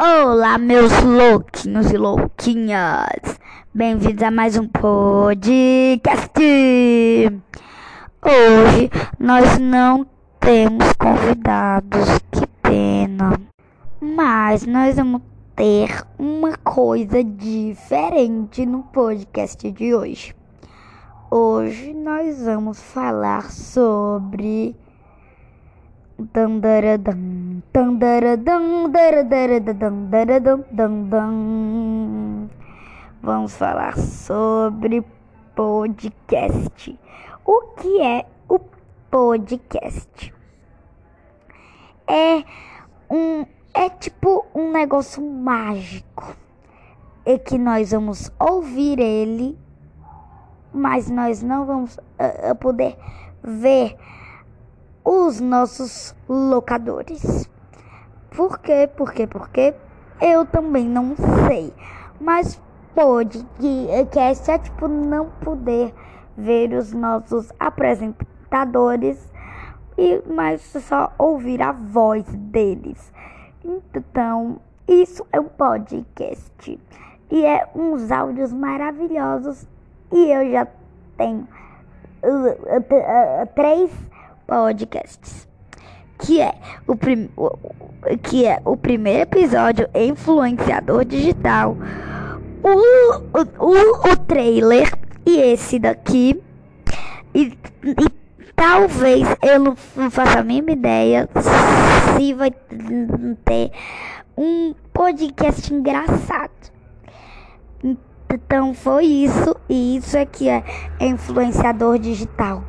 Olá, meus louquinhos e louquinhas! Bem-vindos a mais um podcast! Hoje nós não temos convidados, que pena! Mas nós vamos ter uma coisa diferente no podcast de hoje. Hoje nós vamos falar sobre Dandaradam. Vamos falar sobre podcast. O que é o podcast? É um é tipo um negócio mágico. É que nós vamos ouvir ele, mas nós não vamos uh, poder ver os nossos locadores. Por quê? Por quê? Por quê? Eu também não sei. Mas pode que, que é tipo não poder ver os nossos apresentadores e mas só ouvir a voz deles. Então, isso é um podcast e é uns áudios maravilhosos e eu já tenho uh, uh, uh, três podcasts, que é o, prim que é o primeiro episódio influenciador digital, o, o, o trailer e esse daqui e, e talvez eu não faça a mínima ideia se vai ter um podcast engraçado. Então foi isso, e isso aqui é influenciador digital.